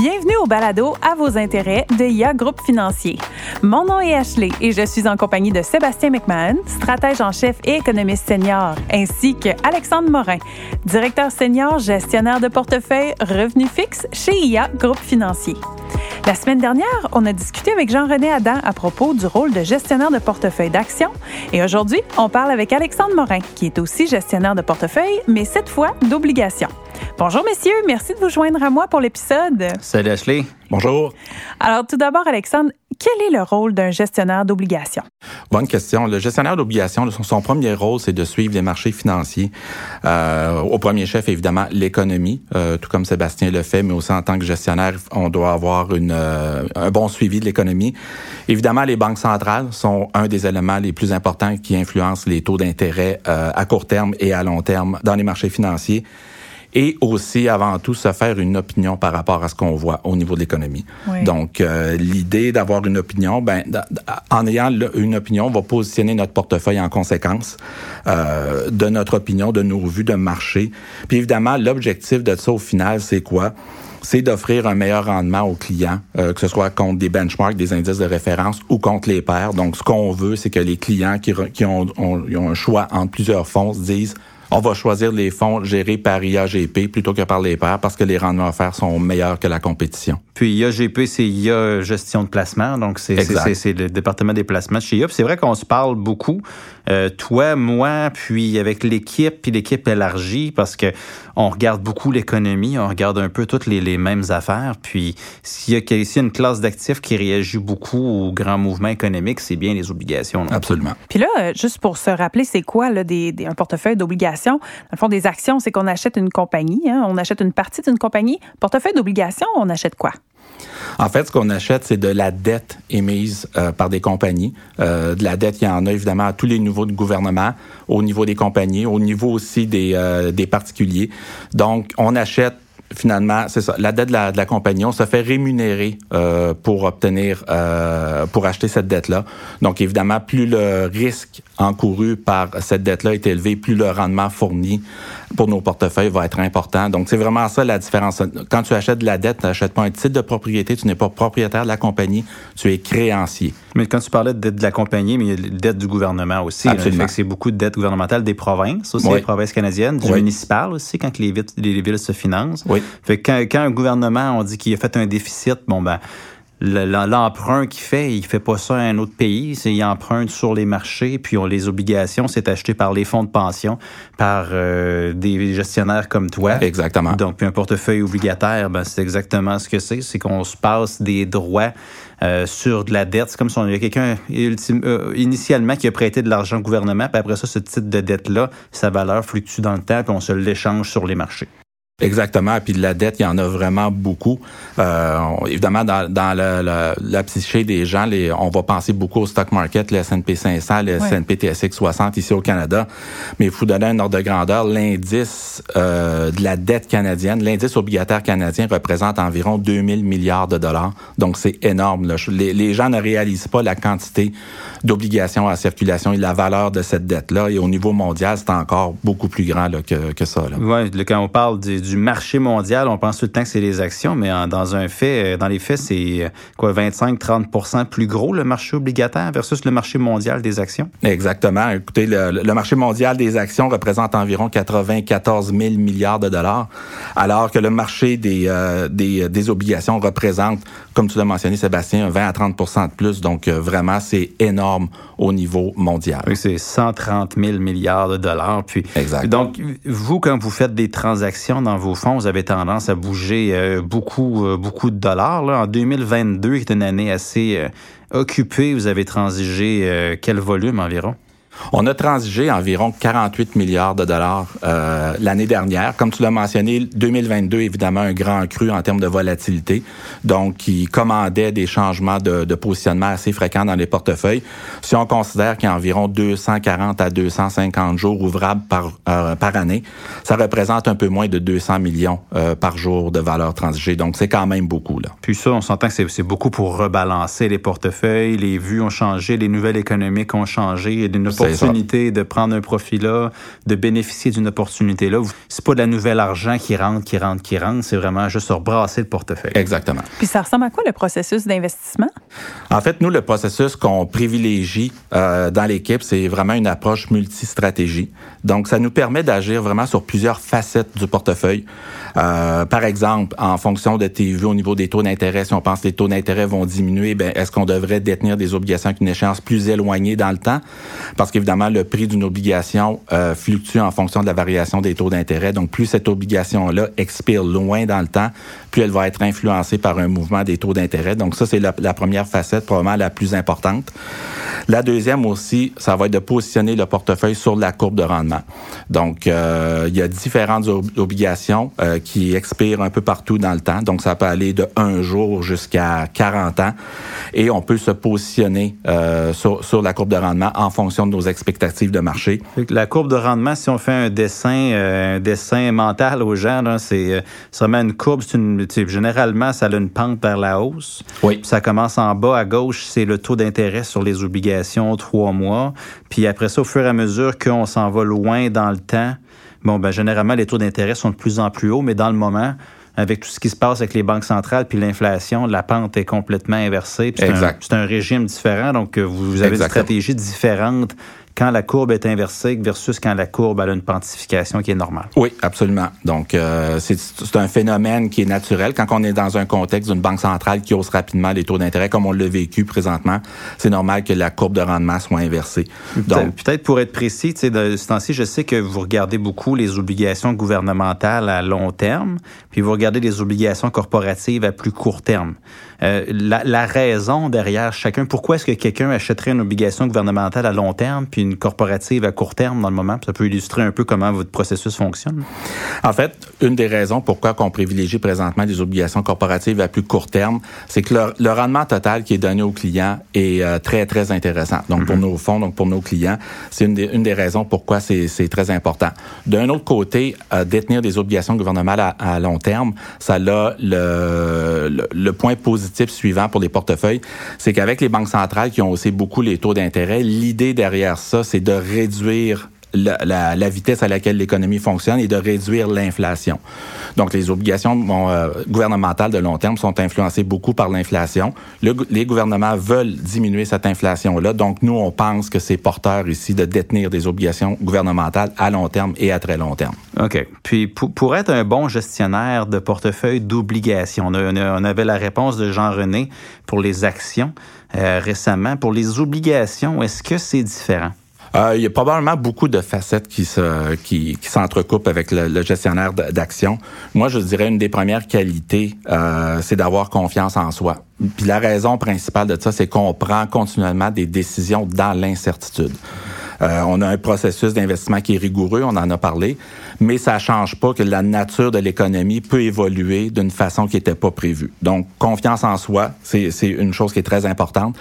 Bienvenue au balado à vos intérêts de IA Groupe Financier. Mon nom est Ashley et je suis en compagnie de Sébastien McMahon, stratège en chef et économiste senior, ainsi que Alexandre Morin, directeur senior gestionnaire de portefeuille revenu fixe chez IA Groupe Financier. La semaine dernière, on a discuté avec Jean-René Adam à propos du rôle de gestionnaire de portefeuille d'actions et aujourd'hui, on parle avec Alexandre Morin, qui est aussi gestionnaire de portefeuille, mais cette fois d'obligations. Bonjour messieurs, merci de vous joindre à moi pour l'épisode. Salut Ashley. Bonjour. Alors tout d'abord Alexandre, quel est le rôle d'un gestionnaire d'obligations? Bonne question. Le gestionnaire d'obligations, son, premier rôle, c'est de suivre les marchés financiers. Euh, au premier chef, évidemment, l'économie, euh, tout comme Sébastien le fait, mais aussi en tant que gestionnaire, on doit avoir une, euh, un bon suivi de l'économie. Évidemment, les banques centrales sont un des éléments les plus importants qui influencent les taux d'intérêt à court terme et à long terme dans les marchés financiers et aussi, avant tout, se faire une opinion par rapport à ce qu'on voit au niveau de l'économie. Donc, euh, l'idée d'avoir une opinion, ben, en ayant une opinion, on va positionner notre portefeuille en conséquence euh, de notre opinion, de nos vues de marché. Puis évidemment, l'objectif de ça, au final, c'est quoi? c'est d'offrir un meilleur rendement aux clients, euh, que ce soit contre des benchmarks, des indices de référence ou contre les pairs. Donc, ce qu'on veut, c'est que les clients qui, qui ont, ont, ont, un choix entre plusieurs fonds se disent on va choisir les fonds gérés par IAGP plutôt que par les pairs parce que les rendements offerts sont meilleurs que la compétition. Puis IAGP, c'est IA Gestion de placement, donc c'est le département des placements chez IA. C'est vrai qu'on se parle beaucoup, euh, toi, moi, puis avec l'équipe, puis l'équipe élargie, parce que on regarde beaucoup l'économie, on regarde un peu toutes les, les mêmes affaires. Puis s'il y a ici une classe d'actifs qui réagit beaucoup aux grands mouvements économiques, c'est bien les obligations. Absolument. Puis là, euh, juste pour se rappeler, c'est quoi là, des, un portefeuille d'obligations? Dans le fond, des actions, c'est qu'on achète une compagnie, hein, on achète une partie d'une compagnie. Portefeuille d'obligations, on achète quoi? En fait, ce qu'on achète, c'est de la dette émise euh, par des compagnies. Euh, de la dette, il y en a évidemment à tous les niveaux de gouvernement, au niveau des compagnies, au niveau aussi des, euh, des particuliers. Donc, on achète finalement, c'est ça, la dette de la, de la, compagnie, on se fait rémunérer euh, pour obtenir, euh, pour acheter cette dette-là. Donc, évidemment, plus le risque encouru par cette dette-là est élevé, plus le rendement fourni pour nos portefeuilles va être important. Donc, c'est vraiment ça la différence. Quand tu achètes de la dette, tu n'achètes pas un titre de propriété, tu n'es pas propriétaire de la compagnie, tu es créancier. Mais quand tu parlais de dette de la compagnie, mais il y a la dette du gouvernement aussi. Absolument. c'est beaucoup de dettes gouvernementales des provinces aussi, des provinces canadiennes, du municipal aussi, quand les villes, les villes se financent. Oui. Fait que quand, un gouvernement, on dit qu'il a fait un déficit, bon ben l'emprunt qu'il fait, il fait pas ça à un autre pays, c'est il emprunte sur les marchés, puis on les obligations, c'est acheté par les fonds de pension, par euh, des gestionnaires comme toi. Exactement. Donc puis un portefeuille obligataire, ben c'est exactement ce que c'est, c'est qu'on se passe des droits euh, sur de la dette. C'est comme si on avait quelqu'un euh, initialement qui a prêté de l'argent au gouvernement, puis après ça, ce titre de dette-là, sa valeur fluctue dans le temps, puis on se l'échange sur les marchés. Exactement. Puis de la dette, il y en a vraiment beaucoup. Euh, évidemment, dans, dans la, la, psyché des gens, les, on va penser beaucoup au stock market, le S&P 500, le S&P TSX 60 ici au Canada. Mais il faut donner un ordre de grandeur. L'indice euh, de la dette canadienne, l'indice obligataire canadien représente environ 2000 milliards de dollars. Donc, c'est énorme. Là. Les, les, gens ne réalisent pas la quantité d'obligations en circulation et la valeur de cette dette-là. Et au niveau mondial, c'est encore beaucoup plus grand là, que, que ça. Oui, quand on parle du du marché mondial, on pense tout le temps que c'est les actions, mais dans un fait, euh, dans les faits, c'est euh, quoi 25-30% plus gros le marché obligataire versus le marché mondial des actions? Exactement. Écoutez, le, marché mondial des actions représente environ 94 000 milliards de dollars, alors que le marché des, euh, des, des, obligations représente, comme tu l'as mentionné, Sébastien, 20 à 30% de plus. Donc, vraiment, c'est énorme au niveau mondial. Oui, c'est 130 000 milliards de dollars. Puis, exact. Donc, vous, quand vous faites des transactions dans vos fonds, vous avez tendance à bouger euh, beaucoup, euh, beaucoup de dollars. Là. En 2022, qui est une année assez euh, occupée, vous avez transigé quel volume environ? On a transigé environ 48 milliards de dollars euh, l'année dernière. Comme tu l'as mentionné, 2022, évidemment, un grand cru en termes de volatilité, donc qui commandait des changements de, positionnement assez fréquents dans les portefeuilles. Si on considère qu'il y a environ 240 à 250 jours ouvrables par, euh, par année, ça représente un peu moins de 200 millions euh, par jour de valeur transigée. Donc, c'est quand même beaucoup. Puis ça, on s'entend que c'est beaucoup pour rebalancer les portefeuilles, les vues ont changé, les nouvelles économiques ont changé, l'opportunité de prendre un profit-là, de bénéficier d'une opportunité-là. C'est pas de la nouvelle argent qui rentre, qui rentre, qui rentre. C'est vraiment juste rebrasser le portefeuille. Exactement. Puis ça ressemble à quoi le processus d'investissement? En fait, nous, le processus qu'on privilégie euh, dans l'équipe, c'est vraiment une approche multistratégie. Donc, ça nous permet d'agir vraiment sur plusieurs facettes du portefeuille. Euh, par exemple, en fonction de tes vues au niveau des taux d'intérêt, si on pense que les taux d'intérêt vont diminuer, ben, est-ce qu'on devrait détenir des obligations avec une échéance plus éloignée dans le temps? Parce qu'évidemment, le prix d'une obligation euh, fluctue en fonction de la variation des taux d'intérêt. Donc, plus cette obligation-là expire loin dans le temps, plus elle va être influencée par un mouvement des taux d'intérêt. Donc, ça, c'est la, première facette, probablement la plus importante. La deuxième aussi, ça va être de positionner le portefeuille sur la courbe de rendement. Donc, euh, il y a différentes obligations euh, qui expirent un peu partout dans le temps. Donc, ça peut aller de un jour jusqu'à 40 ans. Et on peut se positionner euh, sur, sur, la courbe de rendement en fonction de nos expectatives de marché. La courbe de rendement, si on fait un dessin, euh, un dessin mental aux gens, c'est vraiment une courbe. Une, généralement, ça a une pente vers la hausse. Oui. ça commence en bas à gauche, c'est le taux d'intérêt sur les obligations trois mois. Puis après ça, au fur et à mesure qu'on s'en va loin dans le temps, bon, ben, généralement, les taux d'intérêt sont de plus en plus hauts, mais dans le moment, avec tout ce qui se passe avec les banques centrales puis l'inflation, la pente est complètement inversée. C'est un, régime différent, donc euh, vous avez une stratégie différente quand la courbe est inversée versus quand la courbe a une pontification qui est normale. Oui, absolument. Donc, euh, c'est un phénomène qui est naturel. Quand on est dans un contexte d'une banque centrale qui hausse rapidement les taux d'intérêt, comme on l'a vécu présentement, c'est normal que la courbe de rendement soit inversée. Donc, peut-être pour être précis, de ce temps-ci, je sais que vous regardez beaucoup les obligations gouvernementales à long terme, puis vous regardez les obligations corporatives à plus court terme. Euh, la, la, raison derrière chacun, pourquoi est-ce que quelqu'un achèterait une obligation gouvernementale à long terme puis une corporative à court terme dans le moment? Ça peut illustrer un peu comment votre processus fonctionne. En fait, une des raisons pourquoi on privilégie présentement des obligations corporatives à plus court terme, c'est que le, rendement total qui est donné aux clients est euh, très, très intéressant. Donc, pour mm-hmm. nos fonds, donc pour nos clients, c'est une des, une des raisons pourquoi c'est très important. D'un autre côté, euh, détenir des obligations gouvernementales à, à, long terme, ça a le, le, le point positif suivant pour les portefeuilles, c'est qu'avec les banques centrales qui ont haussé beaucoup les taux d'intérêt, l'idée derrière ça, c'est de réduire la, vitesse à laquelle l'économie fonctionne et de réduire l'inflation. Donc, les obligations euh, gouvernementales de long terme sont influencées beaucoup par l'inflation. Le, les gouvernements veulent diminuer cette inflation-là. Donc, nous, on pense que c'est porteur ici de détenir des obligations gouvernementales à long terme et à très long terme. OK. Puis, pour, être un bon gestionnaire de portefeuille d'obligations, on, on, avait la réponse de Jean-René pour les actions euh, récemment. Pour les obligations, est-ce que c'est différent? Euh, il y a probablement beaucoup de facettes qui se qui, qui s'entrecoupent avec le, gestionnaire d'action. Moi, je dirais une des premières qualités, euh, c'est d'avoir confiance en soi. Puis la raison principale de ça, c'est qu'on prend continuellement des décisions dans l'incertitude. Euh, on a un processus d'investissement qui est rigoureux, on en a parlé, mais ça change pas que la nature de l'économie peut évoluer d'une façon qui n'était pas prévue. Donc, confiance en soi, c'est une chose qui est très importante.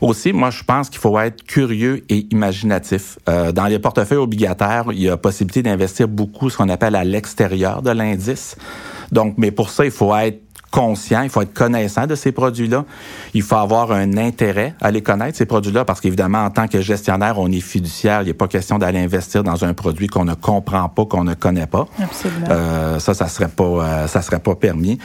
Aussi, moi, je pense qu'il faut être curieux et imaginatif. Euh, dans les portefeuilles obligataires, il y a possibilité d'investir beaucoup ce qu'on appelle à l'extérieur de l'indice. Donc, mais pour ça, il faut être conscient, il faut être connaissant de ces produits-là. Il faut avoir un intérêt à les connaître, ces produits-là, parce qu'évidemment, en tant que gestionnaire, on est fiduciaire. Il n'est pas question d'aller investir dans un produit qu'on ne comprend pas, qu'on ne connaît pas. Absolument. Euh, ça, ça serait pas, euh, ça serait pas permis.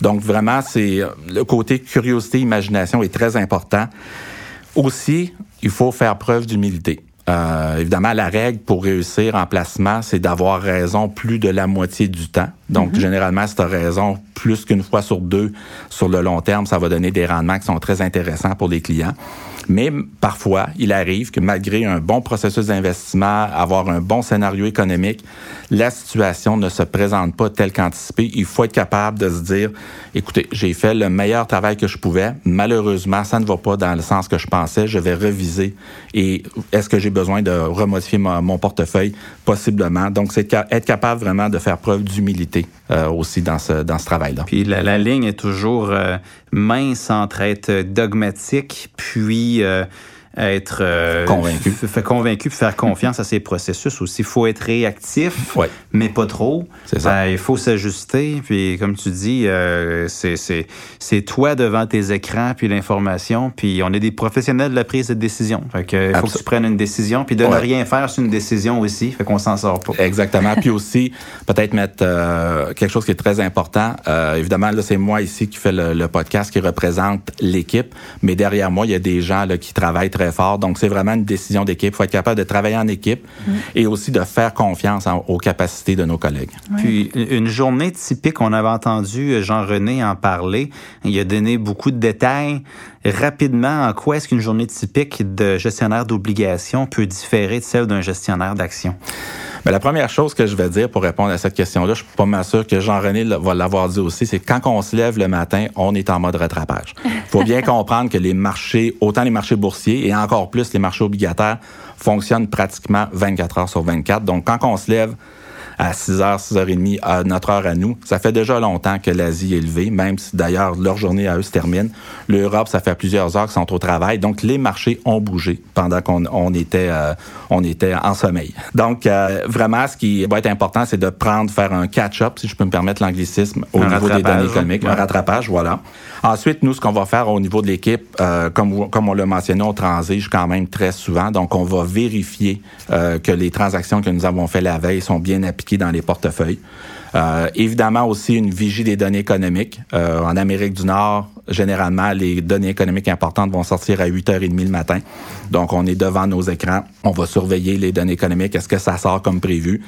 Donc, vraiment, c'est le côté curiosité, imagination est très important. Aussi, il faut faire preuve d'humilité. Euh, évidemment, la règle pour réussir en placement, c'est d'avoir raison plus de la moitié du temps. Donc, mm-hmm. généralement, si tu as raison plus qu'une fois sur deux sur le long terme, ça va donner des rendements qui sont très intéressants pour les clients. Mais parfois, il arrive que malgré un bon processus d'investissement, avoir un bon scénario économique, la situation ne se présente pas telle qu'anticipée. Il faut être capable de se dire, écoutez, j'ai fait le meilleur travail que je pouvais. Malheureusement, ça ne va pas dans le sens que je pensais. Je vais reviser. Et est-ce que j'ai besoin de remodifier mon, portefeuille? Possiblement. Donc, c'est être capable vraiment de faire preuve d'humilité euh, aussi dans ce, dans ce travail-là. Puis la, ligne est toujours euh, mince entre être dogmatique puis euh, être euh, convaincu, fait convaincu, faire confiance à ces processus aussi. Il faut être réactif, mais pas trop. C'est ça. Ben, il faut s'ajuster. Puis comme tu dis, euh, c'est toi devant tes écrans puis l'information. Puis on est des professionnels de la prise de décision. Fait que il faut que tu prennes une décision. Puis de ne rien faire, c'est une décision aussi. Fait qu'on s'en sort pas. Exactement. puis aussi peut-être mettre euh, quelque chose qui est très important. Euh, évidemment, là c'est moi ici qui fais le, le podcast qui représente l'équipe, mais derrière moi il y a des gens là, qui travaillent très fort. Donc, c'est vraiment une décision d'équipe. Il faut être capable de travailler en équipe mm. et aussi de faire confiance aux capacités de nos collègues. Puis, une journée typique, on avait entendu Jean-René en parler. Il a donné beaucoup de détails. Rapidement, en quoi est-ce qu'une journée typique de gestionnaire d'obligation peut différer de celle d'un gestionnaire d'action? Mais la première chose que je vais dire pour répondre à cette question-là, je suis pas mal sûr que Jean-René va l'avoir dit aussi, c'est quand on se lève le matin, on est en mode rattrapage. Il faut bien comprendre que les marchés, autant les marchés boursiers et encore plus les marchés obligataires, fonctionnent pratiquement 24 heures sur 24. Donc, quand on se lève, à 6h, 6h30 à notre heure à nous. Ça fait déjà longtemps que l'Asie est levée, même si d'ailleurs leur journée à eux se termine. L'Europe, ça fait plusieurs heures qu'ils sont au travail. Donc les marchés ont bougé pendant qu'on on était, euh, on était en sommeil. Donc euh, vraiment, ce qui va être important, c'est de prendre, faire un catch-up, si je peux me permettre l'anglicisme, au niveau des données économiques, un rattrapage, voilà. Ensuite, nous, ce qu'on va faire au niveau de l'équipe, euh, comme, comme on l'a mentionné, on transige quand même très souvent. Donc on va vérifier que les transactions que nous avons fait la veille sont bien appliquées dans les portefeuilles. Euh, évidemment aussi une vigie des données économiques. Euh, en Amérique du Nord, généralement, les données économiques importantes vont sortir à 8h30 le matin. Donc, on est devant nos écrans. On va surveiller les données économiques. Est-ce que ça sort comme prévu?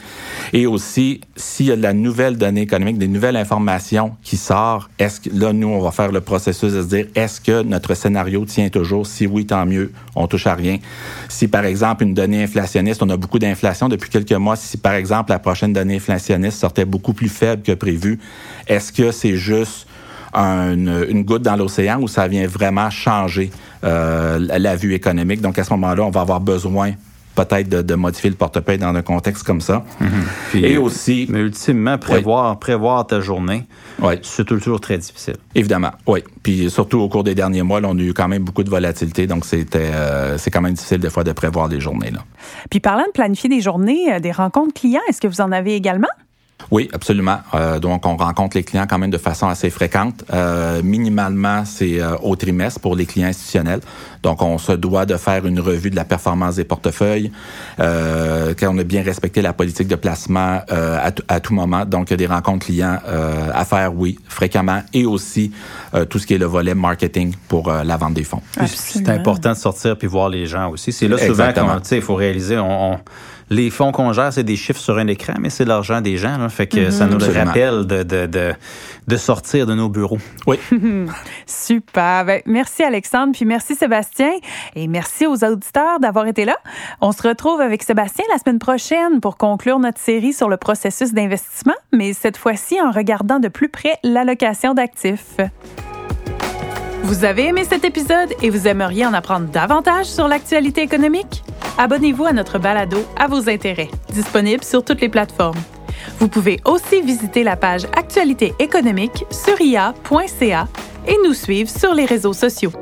Et aussi, s'il y a de la nouvelle donnée économique, des nouvelles informations qui sortent, est-ce que là, nous, on va faire le processus de se dire, est-ce que notre scénario tient toujours? Si oui, tant mieux. On touche à rien. Si, par exemple, une donnée inflationniste, on a beaucoup d'inflation depuis quelques mois. Si, par exemple, la prochaine donnée inflationniste sortait beaucoup plus faible que prévu, est-ce que c'est juste une, goutte dans l'océan où ça vient vraiment changer euh, la vue économique? Donc, à ce moment-là, on va avoir besoin peut-être de, modifier le portefeuille dans un contexte comme ça. Mm-hmm. et aussi... Mais ultimement, prévoir, prévoir ta journée, c'est toujours très difficile. Évidemment, oui. Puis surtout au cours des derniers mois, on a eu quand même beaucoup de volatilité, donc c'était euh, c'est quand même difficile des fois de prévoir les journées. Là. Puis parlant de planifier des journées, euh, des rencontres clients, est-ce que vous en avez également? Oui, absolument. Euh, donc, on rencontre les clients quand même de façon assez fréquente. Euh, minimalement, c'est euh, au trimestre pour les clients institutionnels. Donc, on se doit de faire une revue de la performance des portefeuilles, euh, quand on a bien respecté la politique de placement à, à, tout moment. Donc, il y a des rencontres clients à faire, oui, fréquemment, et aussi tout ce qui est le volet marketing pour la vente des fonds. C'est important de sortir puis voir les gens aussi. C'est là souvent il faut réaliser, on les fonds qu'on gère, c'est des chiffres sur un écran, mais c'est l'argent des gens. Là, fait que ça mhm. nous rappelle de, de, de, de, sortir de nos bureaux. Oui. Super. Ben, merci Alexandre, puis merci Sébastien, et merci aux auditeurs d'avoir été là. On se retrouve avec Sébastien la semaine prochaine pour conclure notre série sur le processus d'investissement, mais cette fois-ci en regardant de plus près l'allocation d'actifs. Vous avez aimé cet épisode et vous aimeriez en apprendre davantage sur l'actualité économique? Abonnez-vous à notre balado à vos intérêts, disponible sur toutes les plateformes. Vous pouvez aussi visiter la page Actualité économique sur ia.ca et nous suivre sur les réseaux sociaux.